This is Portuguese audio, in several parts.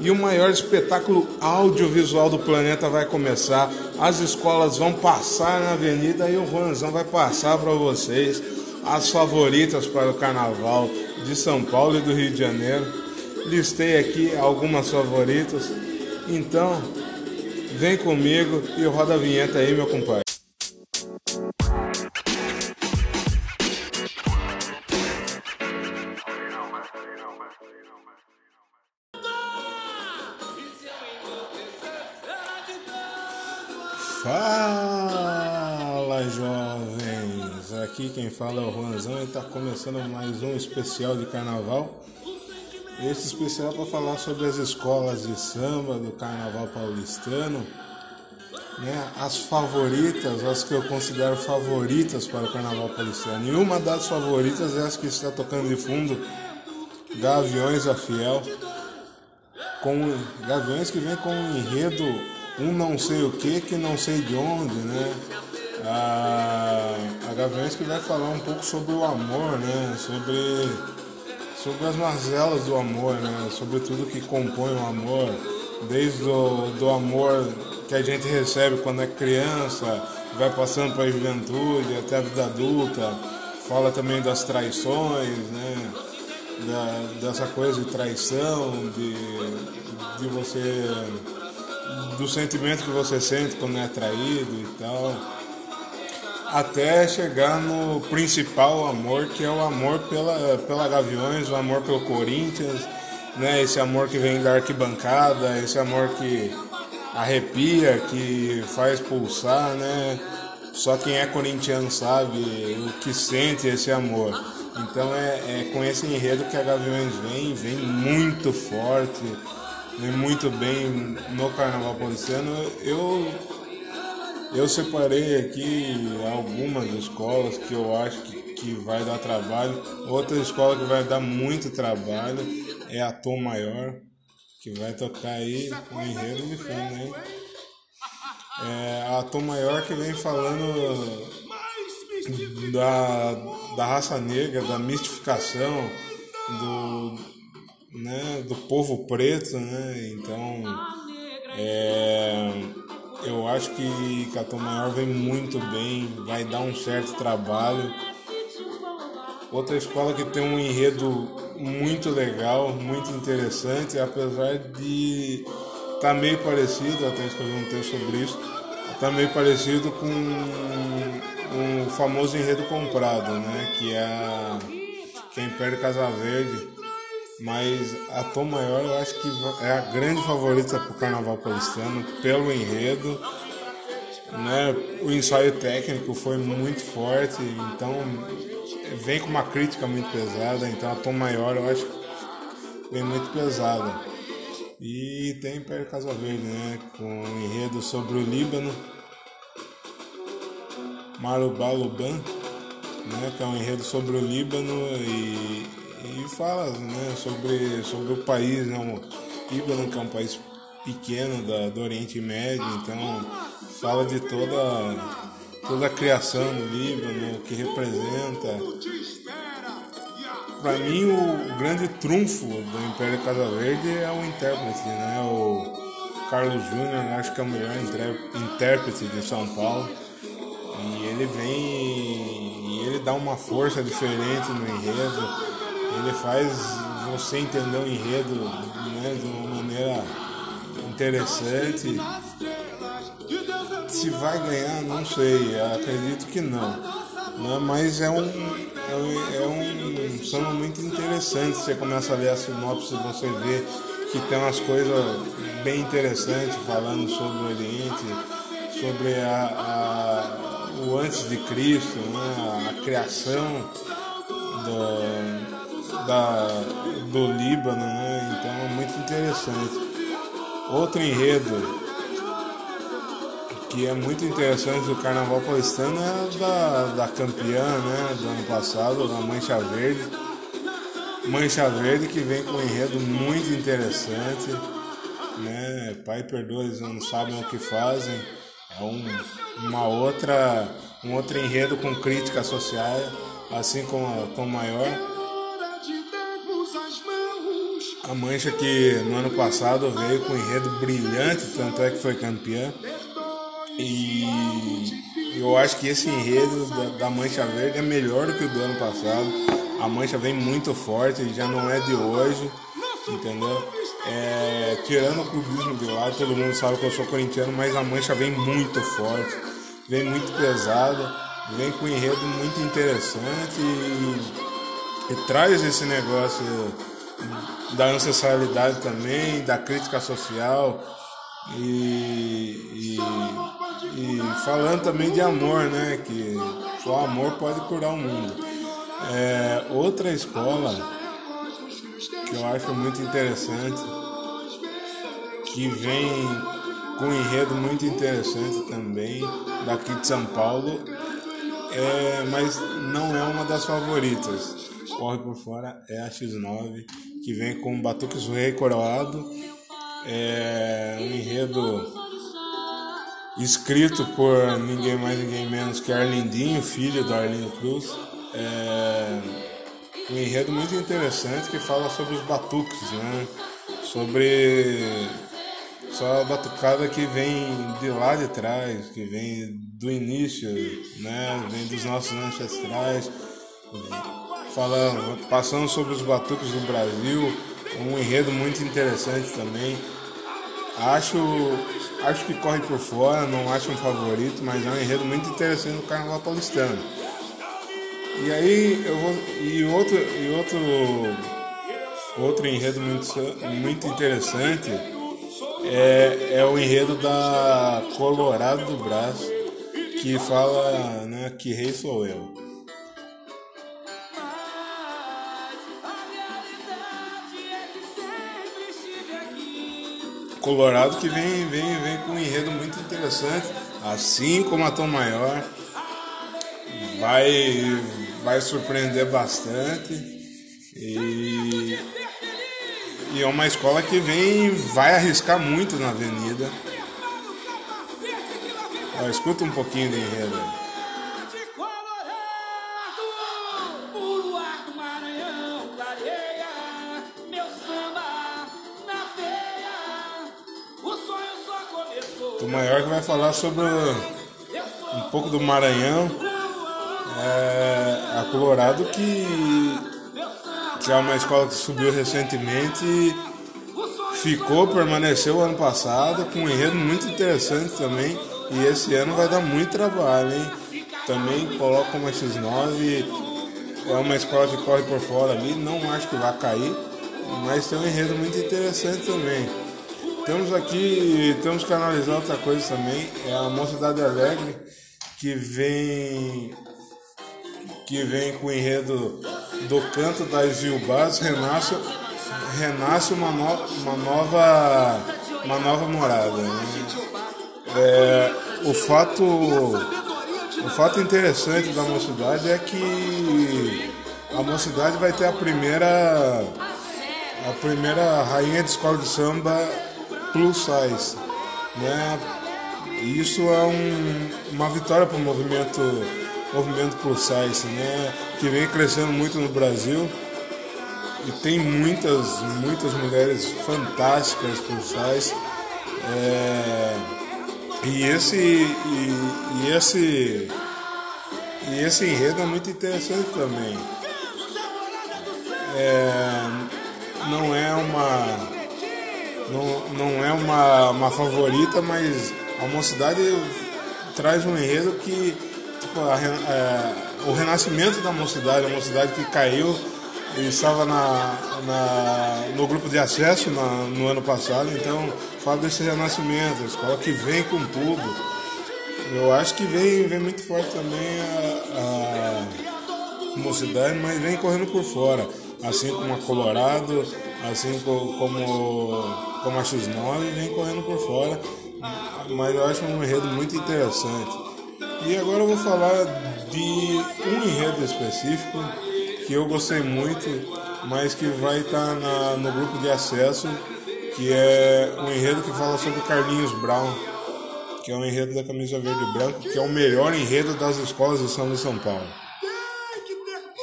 e o maior espetáculo audiovisual do planeta vai começar. As escolas vão passar na avenida e o Juanzão vai passar para vocês as favoritas para o carnaval de São Paulo e do Rio de Janeiro. Listei aqui algumas favoritas. Então, vem comigo e roda a vinheta aí, meu compadre. Fala jovens, aqui quem fala é o Juanzão e está começando mais um especial de carnaval. Esse especial para falar sobre as escolas de samba do carnaval paulistano, né? as favoritas, as que eu considero favoritas para o carnaval paulistano. E uma das favoritas é essa que está tocando de fundo, Gaviões a Fiel, com Gaviões que vem com um enredo um não sei o que que não sei de onde, né? A, a Gaviões que vai falar um pouco sobre o amor, né? Sobre, sobre as mazelas do amor, né? Sobre tudo que compõe o amor, desde o do amor que a gente recebe quando é criança, vai passando para a juventude, até a vida adulta, fala também das traições, né? Da, dessa coisa de traição, de, de você do sentimento que você sente quando é traído e tal, até chegar no principal amor, que é o amor pela, pela Gaviões, o amor pelo Corinthians, né? Esse amor que vem da arquibancada, esse amor que arrepia, que faz pulsar, né? Só quem é corintiano sabe o que sente esse amor. Então é, é com esse enredo que a Gaviões vem, vem muito forte muito bem no Carnaval Paulistano. Eu, eu separei aqui algumas escolas que eu acho que, que vai dar trabalho. Outra escola que vai dar muito trabalho é a Tom Maior, que vai tocar aí com enredo de fundo, hein? É a Tom Maior que vem falando da, da raça negra, da mistificação, do, né, do povo preto, né? Então, é, eu acho que Catom Maior vem muito bem, vai dar um certo trabalho. Outra escola que tem um enredo muito legal, muito interessante, apesar de estar tá meio parecido, até escrevi um texto sobre isso, está meio parecido com o um famoso enredo comprado, né? Que é que é Império Casa Verde mas a Tom Maior eu acho que é a grande favorita para o Carnaval Paulistano pelo enredo. Né? O ensaio técnico foi muito forte, então vem com uma crítica muito pesada, então a Tom Maior eu acho que vem muito pesada. E tem Império Casa Verde, né? Com um enredo sobre o Líbano, Marubá Luban, né? Que é um enredo sobre o Líbano e e fala né, sobre, sobre o país, né, o Líbano, que é um país pequeno da, do Oriente Médio, então fala de toda, toda a criação do Líbano, o que representa. Para mim, o grande trunfo do Império Casa Verde é o intérprete, né? O Carlos Júnior, acho que é o melhor intérprete de São Paulo. E ele vem e ele dá uma força diferente no enredo ele faz você entender o enredo né, de uma maneira interessante. Se vai ganhar, não sei, acredito que não. Né? Mas é um, é, um samba muito interessante. Você começa a ler a sinopse, você vê que tem umas coisas bem interessantes falando sobre o Oriente, sobre a, a o antes de Cristo, né? a criação do, da, do Líbano, né? Então é muito interessante. Outro enredo que é muito interessante do Carnaval Paulistano é da, da campeã né, do ano passado, da Mancha Verde. Mancha Verde que vem com um enredo muito interessante. Né? Pai perdoa, não sabem o que fazem. É um, uma outra, um outro enredo com crítica social, assim como Tom Maior A Mancha que no ano passado veio com um enredo brilhante, tanto é que foi campeã. E eu acho que esse enredo da, da Mancha Verde é melhor do que o do ano passado. A Mancha vem muito forte, já não é de hoje, entendeu? É, tirando o clubismo de lado, todo mundo sabe que eu sou corintiano, mas a Mancha vem muito forte, vem muito pesada, vem com um enredo muito interessante e, e traz esse negócio da ancestralidade também, da crítica social e, e, e, falando também de amor, né? Que só amor pode curar o mundo. É, outra escola que eu acho muito interessante, que vem com um enredo muito interessante também, daqui de São Paulo, é, mas não é uma das favoritas. Corre por fora é a X9 que vem com Batuques Rei Coroado. É um enredo escrito por ninguém mais, ninguém menos que Arlindinho, filho do Arlindo Cruz. É um enredo muito interessante que fala sobre os batuques, né? Sobre só a batucada que vem de lá de trás, que vem do início, né? Vem dos nossos ancestrais falando, passando sobre os batuques do Brasil, um enredo muito interessante também. Acho, acho que corre por fora, não acho um favorito, mas é um enredo muito interessante no Carnaval Paulistano. E aí eu vou e outro e outro outro enredo muito muito interessante é, é o enredo da Colorado do Braço que fala né, que rei sou eu. Colorado que vem, vem, vem com um enredo muito interessante, assim como a Tom Maior. Vai, vai surpreender bastante. E, e é uma escola que vem, vai arriscar muito na avenida. Escuta um pouquinho de enredo. Falar sobre um pouco do Maranhão, é, a Colorado que, que é uma escola que subiu recentemente, ficou, permaneceu ano passado com um enredo muito interessante também e esse ano vai dar muito trabalho, hein? Também coloca uma X9, é uma escola que corre por fora ali, não acho que vai cair, mas tem um enredo muito interessante também. Temos aqui, temos que analisar outra coisa também, é a Mocidade Alegre, que vem que vem com o enredo do canto das Gilbás, renasce, renasce uma, no, uma nova uma nova morada. Né? É, o fato o fato interessante da mocidade é que a mocidade vai ter a primeira a primeira rainha de escola de samba plus size. Né? Isso é um, uma vitória para o movimento, movimento plus size, né? que vem crescendo muito no Brasil. E tem muitas, muitas mulheres fantásticas plus size. É, e esse e, e, esse e esse enredo é muito interessante também. É, não é uma não, não é uma, uma favorita, mas a mocidade traz um enredo que tipo, a, a, é, o renascimento da mocidade, a mocidade que caiu e estava na, na, no grupo de acesso na, no ano passado, então fala desse renascimento, a escola que vem com tudo. Eu acho que vem, vem muito forte também a, a mocidade, mas vem correndo por fora, assim como a Colorado, assim como, como a X9, vem correndo por fora. Mas eu acho um enredo muito interessante. E agora eu vou falar de um enredo específico que eu gostei muito, mas que vai estar na, no grupo de acesso, que é um enredo que fala sobre Carlinhos Brown, que é um enredo da camisa verde e branco, que é o melhor enredo das escolas de São de São Paulo.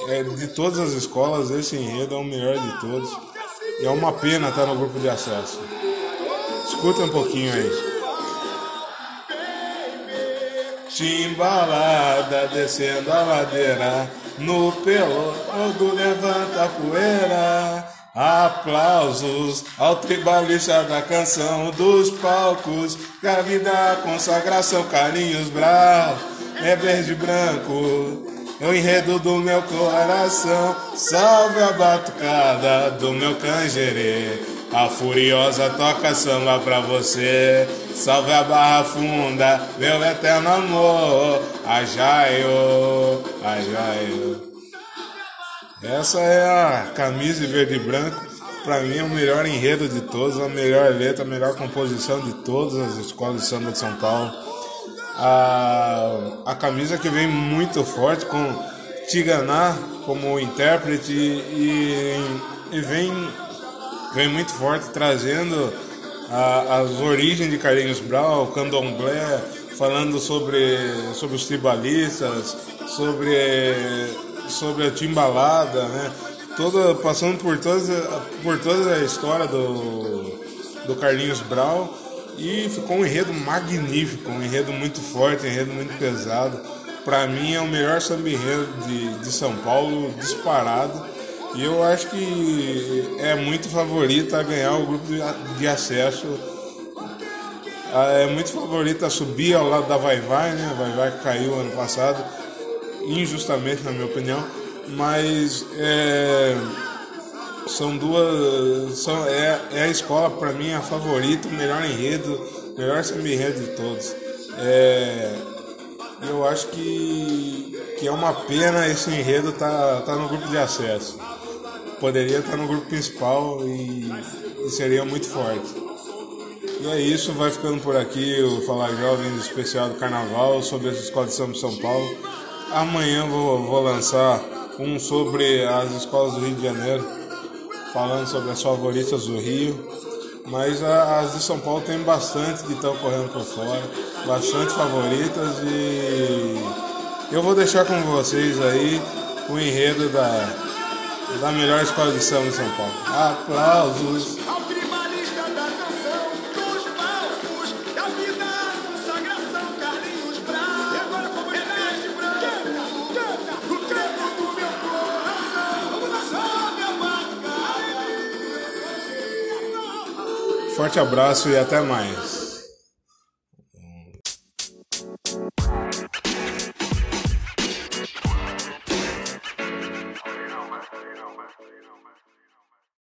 É, de todas as escolas, esse enredo é o melhor de todos E é uma pena estar no grupo de acesso. Escuta um pouquinho aí. Timbalada descendo a ladeira, no pelodo levanta a poeira. Aplausos ao tribalista da canção dos palcos, Gravida, consagração, carinhos bravos, é verde e branco, é o enredo do meu coração, salve a batucada do meu canjerê. A Furiosa toca samba pra você. Salve a Barra Funda, meu eterno amor. Ajaio, ajaio. Essa é a camisa verde e branco. Pra mim é o melhor enredo de todos, a melhor letra, a melhor composição de todas as escolas de samba de São Paulo. A, a camisa que vem muito forte com Tiganá como intérprete e, e vem vem muito forte, trazendo a, as origens de Carlinhos o candomblé, falando sobre, sobre os tribalistas, sobre, sobre a timbalada, né? Toda, passando por toda, por toda a história do, do Carlinhos Brau e ficou um enredo magnífico, um enredo muito forte, um enredo muito pesado. Para mim é o melhor samba enredo de, de São Paulo, disparado. E eu acho que é muito favorito a ganhar o grupo de, de acesso. Ah, é muito favorito a subir ao lado da Vai Vai, né? Vai Vai caiu ano passado, injustamente na minha opinião. Mas é, são duas. São, é, é a escola, para mim, a favorita, o melhor enredo, melhor semi-enredo de todos. É, eu acho que, que é uma pena esse enredo tá, tá no grupo de acesso poderia estar no grupo principal e, e seria muito forte. E é isso, vai ficando por aqui o Falar Jovens especial do Carnaval sobre as escolas de de São Paulo. Amanhã vou, vou lançar um sobre as escolas do Rio de Janeiro, falando sobre as favoritas do Rio. Mas as de São Paulo tem bastante que estão correndo por fora, bastante favoritas e eu vou deixar com vocês aí o enredo da, da melhor escola de samba de São Paulo. Aplausos. Forte abraço e até mais.